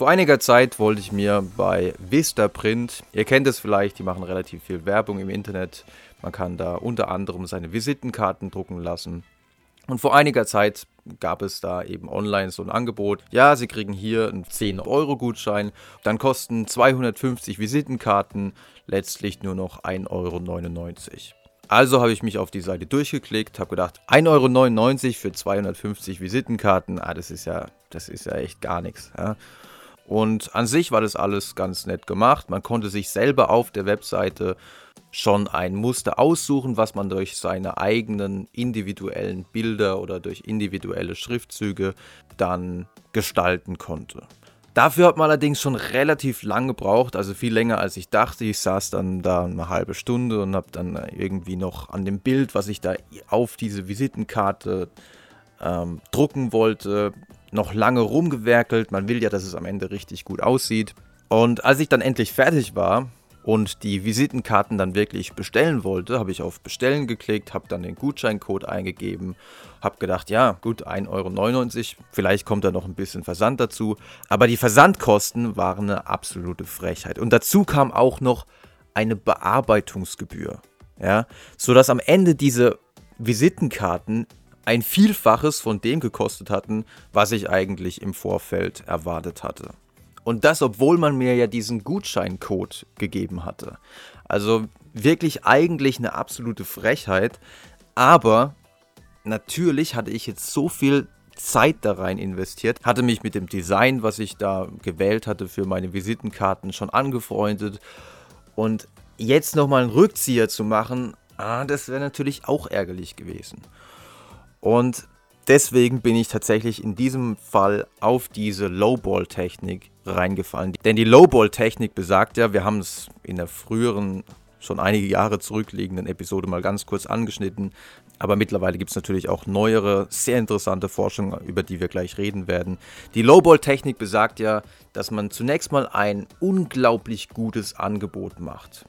Vor einiger Zeit wollte ich mir bei Vistaprint, ihr kennt es vielleicht, die machen relativ viel Werbung im Internet. Man kann da unter anderem seine Visitenkarten drucken lassen. Und vor einiger Zeit gab es da eben online so ein Angebot. Ja, Sie kriegen hier einen 10-Euro-Gutschein. Dann kosten 250 Visitenkarten letztlich nur noch 1,99 Euro. Also habe ich mich auf die Seite durchgeklickt, habe gedacht, 1,99 Euro für 250 Visitenkarten, ah, das ist ja, das ist ja echt gar nichts. Ja. Und an sich war das alles ganz nett gemacht. Man konnte sich selber auf der Webseite schon ein Muster aussuchen, was man durch seine eigenen individuellen Bilder oder durch individuelle Schriftzüge dann gestalten konnte. Dafür hat man allerdings schon relativ lang gebraucht, also viel länger als ich dachte. Ich saß dann da eine halbe Stunde und habe dann irgendwie noch an dem Bild, was ich da auf diese Visitenkarte ähm, drucken wollte, noch lange rumgewerkelt. Man will ja, dass es am Ende richtig gut aussieht. Und als ich dann endlich fertig war und die Visitenkarten dann wirklich bestellen wollte, habe ich auf Bestellen geklickt, habe dann den Gutscheincode eingegeben, habe gedacht, ja, gut, 1,99 Euro, vielleicht kommt da noch ein bisschen Versand dazu. Aber die Versandkosten waren eine absolute Frechheit. Und dazu kam auch noch eine Bearbeitungsgebühr. Ja, sodass am Ende diese Visitenkarten ein Vielfaches von dem gekostet hatten, was ich eigentlich im Vorfeld erwartet hatte. Und das, obwohl man mir ja diesen Gutscheincode gegeben hatte. Also wirklich eigentlich eine absolute Frechheit. Aber natürlich hatte ich jetzt so viel Zeit da rein investiert, hatte mich mit dem Design, was ich da gewählt hatte für meine Visitenkarten, schon angefreundet. Und jetzt nochmal einen Rückzieher zu machen, ah, das wäre natürlich auch ärgerlich gewesen. Und deswegen bin ich tatsächlich in diesem Fall auf diese Lowball-Technik reingefallen. Denn die Lowball-Technik besagt ja, wir haben es in der früheren, schon einige Jahre zurückliegenden Episode mal ganz kurz angeschnitten, aber mittlerweile gibt es natürlich auch neuere, sehr interessante Forschung, über die wir gleich reden werden. Die Lowball-Technik besagt ja, dass man zunächst mal ein unglaublich gutes Angebot macht.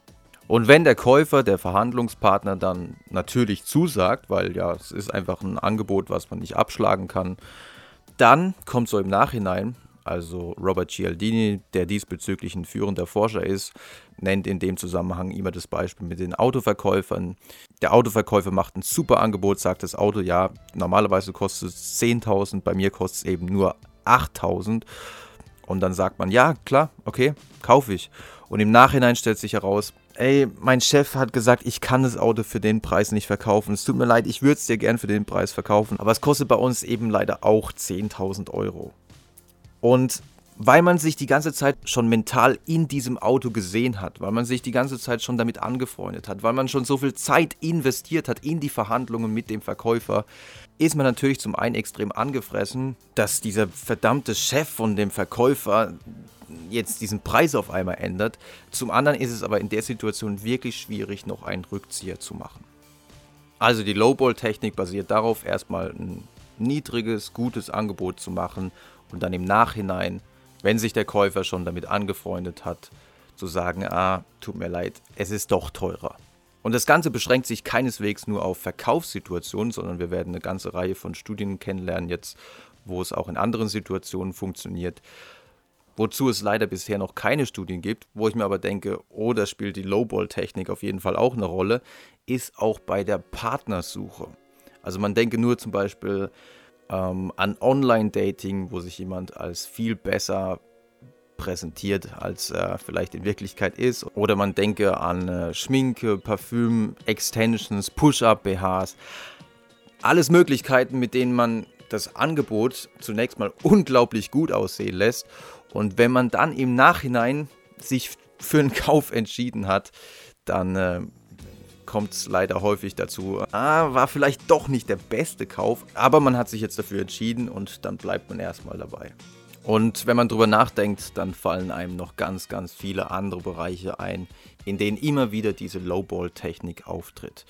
Und wenn der Käufer, der Verhandlungspartner dann natürlich zusagt, weil ja, es ist einfach ein Angebot, was man nicht abschlagen kann, dann kommt so im Nachhinein, also Robert Cialdini, der diesbezüglich ein führender Forscher ist, nennt in dem Zusammenhang immer das Beispiel mit den Autoverkäufern. Der Autoverkäufer macht ein super Angebot, sagt das Auto, ja, normalerweise kostet es 10.000, bei mir kostet es eben nur 8.000. Und dann sagt man, ja, klar, okay, kaufe ich. Und im Nachhinein stellt sich heraus, ey, mein Chef hat gesagt, ich kann das Auto für den Preis nicht verkaufen. Es tut mir leid, ich würde es dir gern für den Preis verkaufen. Aber es kostet bei uns eben leider auch 10.000 Euro. Und weil man sich die ganze Zeit schon mental in diesem Auto gesehen hat, weil man sich die ganze Zeit schon damit angefreundet hat, weil man schon so viel Zeit investiert hat in die Verhandlungen mit dem Verkäufer, ist man natürlich zum einen extrem angefressen, dass dieser verdammte Chef von dem Verkäufer jetzt diesen Preis auf einmal ändert. Zum anderen ist es aber in der Situation wirklich schwierig, noch einen Rückzieher zu machen. Also die Lowball-Technik basiert darauf, erstmal ein niedriges, gutes Angebot zu machen und dann im Nachhinein, wenn sich der Käufer schon damit angefreundet hat, zu sagen, ah, tut mir leid, es ist doch teurer. Und das Ganze beschränkt sich keineswegs nur auf Verkaufssituationen, sondern wir werden eine ganze Reihe von Studien kennenlernen jetzt, wo es auch in anderen Situationen funktioniert wozu es leider bisher noch keine Studien gibt, wo ich mir aber denke, oh, da spielt die Lowball-Technik auf jeden Fall auch eine Rolle, ist auch bei der Partnersuche. Also man denke nur zum Beispiel ähm, an Online-Dating, wo sich jemand als viel besser präsentiert, als er vielleicht in Wirklichkeit ist. Oder man denke an äh, Schminke, Parfüm, Extensions, Push-Up-BHs. Alles Möglichkeiten, mit denen man das Angebot zunächst mal unglaublich gut aussehen lässt und wenn man dann im Nachhinein sich für einen Kauf entschieden hat, dann äh, kommt es leider häufig dazu, ah, war vielleicht doch nicht der beste Kauf, aber man hat sich jetzt dafür entschieden und dann bleibt man erstmal dabei. Und wenn man drüber nachdenkt, dann fallen einem noch ganz, ganz viele andere Bereiche ein, in denen immer wieder diese Lowball-Technik auftritt.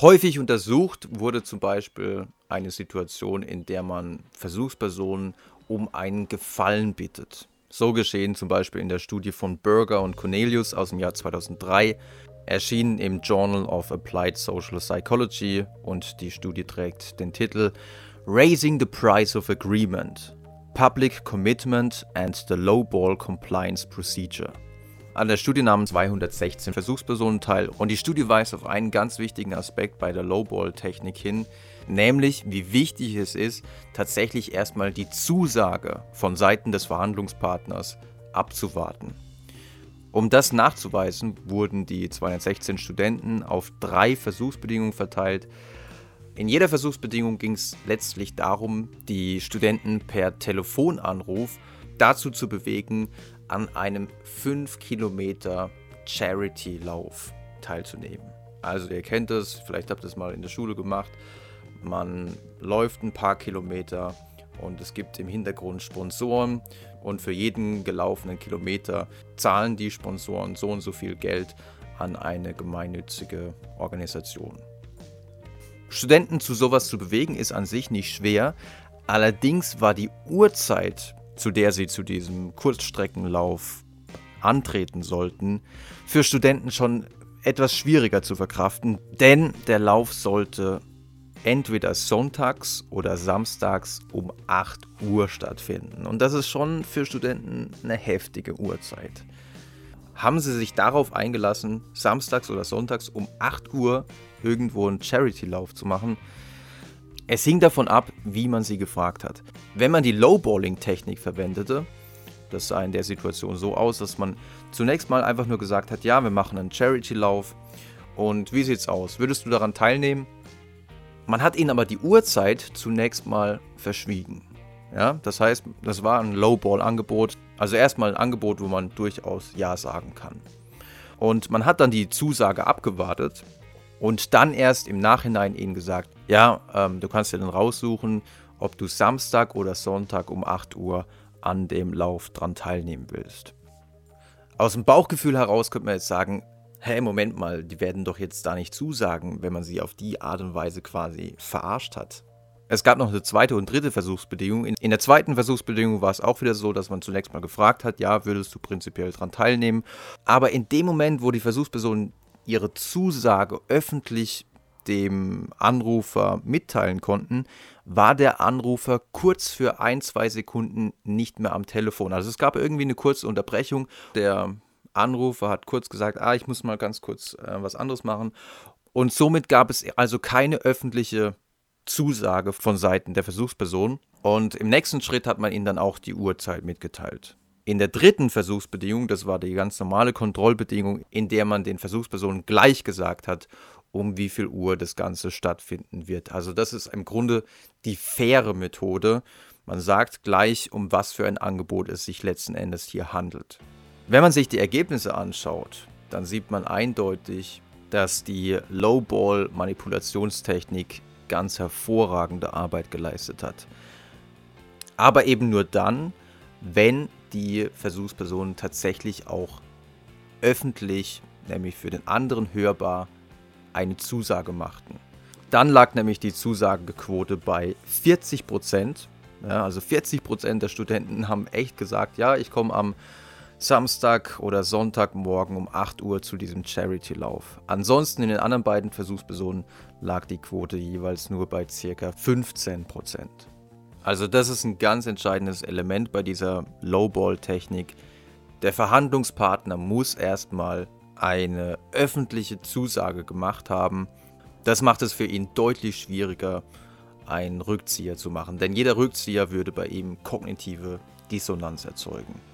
Häufig untersucht wurde zum Beispiel eine Situation, in der man Versuchspersonen um einen Gefallen bittet. So geschehen zum Beispiel in der Studie von Berger und Cornelius aus dem Jahr 2003, erschienen im Journal of Applied Social Psychology und die Studie trägt den Titel Raising the Price of Agreement. Public Commitment and the Lowball Compliance Procedure. An der Studie nahmen 216 Versuchspersonen teil und die Studie weist auf einen ganz wichtigen Aspekt bei der Lowball-Technik hin, nämlich wie wichtig es ist, tatsächlich erstmal die Zusage von Seiten des Verhandlungspartners abzuwarten. Um das nachzuweisen, wurden die 216 Studenten auf drei Versuchsbedingungen verteilt. In jeder Versuchsbedingung ging es letztlich darum, die Studenten per Telefonanruf dazu zu bewegen, an einem 5 Kilometer Charity-Lauf teilzunehmen. Also ihr kennt es, vielleicht habt ihr es mal in der Schule gemacht. Man läuft ein paar Kilometer und es gibt im Hintergrund Sponsoren und für jeden gelaufenen Kilometer zahlen die Sponsoren so und so viel Geld an eine gemeinnützige Organisation. Studenten zu sowas zu bewegen ist an sich nicht schwer, allerdings war die Uhrzeit zu der sie zu diesem Kurzstreckenlauf antreten sollten, für Studenten schon etwas schwieriger zu verkraften, denn der Lauf sollte entweder sonntags oder samstags um 8 Uhr stattfinden. Und das ist schon für Studenten eine heftige Uhrzeit. Haben sie sich darauf eingelassen, samstags oder sonntags um 8 Uhr irgendwo einen Charity-Lauf zu machen, es hing davon ab, wie man sie gefragt hat. Wenn man die Lowballing-Technik verwendete, das sah in der Situation so aus, dass man zunächst mal einfach nur gesagt hat, ja, wir machen einen Charity-Lauf und wie sieht's aus? Würdest du daran teilnehmen? Man hat ihnen aber die Uhrzeit zunächst mal verschwiegen. Ja, das heißt, das war ein Lowball-Angebot, also erstmal ein Angebot, wo man durchaus Ja sagen kann. Und man hat dann die Zusage abgewartet und dann erst im Nachhinein ihnen gesagt, ja, ähm, du kannst dir dann raussuchen, ob du Samstag oder Sonntag um 8 Uhr an dem Lauf dran teilnehmen willst. Aus dem Bauchgefühl heraus könnte man jetzt sagen, hey, Moment mal, die werden doch jetzt da nicht zusagen, wenn man sie auf die Art und Weise quasi verarscht hat. Es gab noch eine zweite und dritte Versuchsbedingung. In, der zweiten Versuchsbedingung war es auch wieder so, dass man zunächst mal gefragt hat, ja, würdest du prinzipiell daran teilnehmen. Aber in dem Moment, wo die Versuchsperson ihre Zusage öffentlich dem Anrufer mitteilen konnten, war der Anrufer kurz für ein, zwei Sekunden nicht mehr am Telefon. Also es gab irgendwie eine kurze Unterbrechung. Der Anrufer hat kurz gesagt, ah, ich muss mal ganz kurz äh, was anderes machen. Und somit gab es also keine öffentliche Zusage von Seiten der Versuchsperson. Und im nächsten Schritt hat man ihnen dann auch die Uhrzeit mitgeteilt. In der dritten Versuchsbedingung, das war die ganz normale Kontrollbedingung, in der man den Versuchspersonen gleich gesagt hat, um wie viel Uhr das Ganze stattfinden wird. Also das ist im Grunde die faire Methode. Man sagt gleich, um was für ein Angebot es sich letzten Endes hier handelt. Wenn man sich die Ergebnisse anschaut, dann sieht man eindeutig, dass die Lowball-Manipulationstechnik ganz hervorragende Arbeit geleistet hat. Aber eben nur dann, wenn die Versuchspersonen tatsächlich auch öffentlich, nämlich für den anderen hörbar, eine Zusage machten. Dann lag nämlich die Zusagequote bei 40 Prozent. Ja, also 40 Prozent der Studenten haben echt gesagt, ja, ich komme am Samstag oder Sonntagmorgen um 8 Uhr zu diesem Charity-Lauf. Ansonsten in den anderen beiden Versuchspersonen lag die Quote jeweils nur bei ca. 15 Prozent. Also das ist ein ganz entscheidendes Element bei dieser Lowball-Technik. Der Verhandlungspartner muss erstmal eine öffentliche Zusage gemacht haben. Das macht es für ihn deutlich schwieriger, einen Rückzieher zu machen, denn jeder Rückzieher würde bei ihm kognitive Dissonanz erzeugen.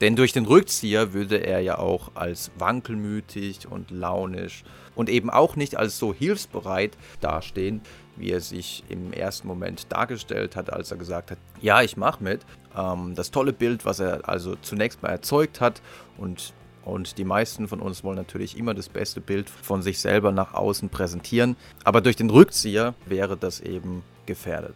Denn durch den Rückzieher würde er ja auch als wankelmütig und launisch und eben auch nicht als so hilfsbereit dastehen, wie er sich im ersten Moment dargestellt hat, als er gesagt hat, ja, ich mache mit. Ähm, das tolle Bild, was er also zunächst mal erzeugt hat und und die meisten von uns wollen natürlich immer das beste Bild von sich selber nach außen präsentieren. Aber durch den Rückzieher wäre das eben gefährdet.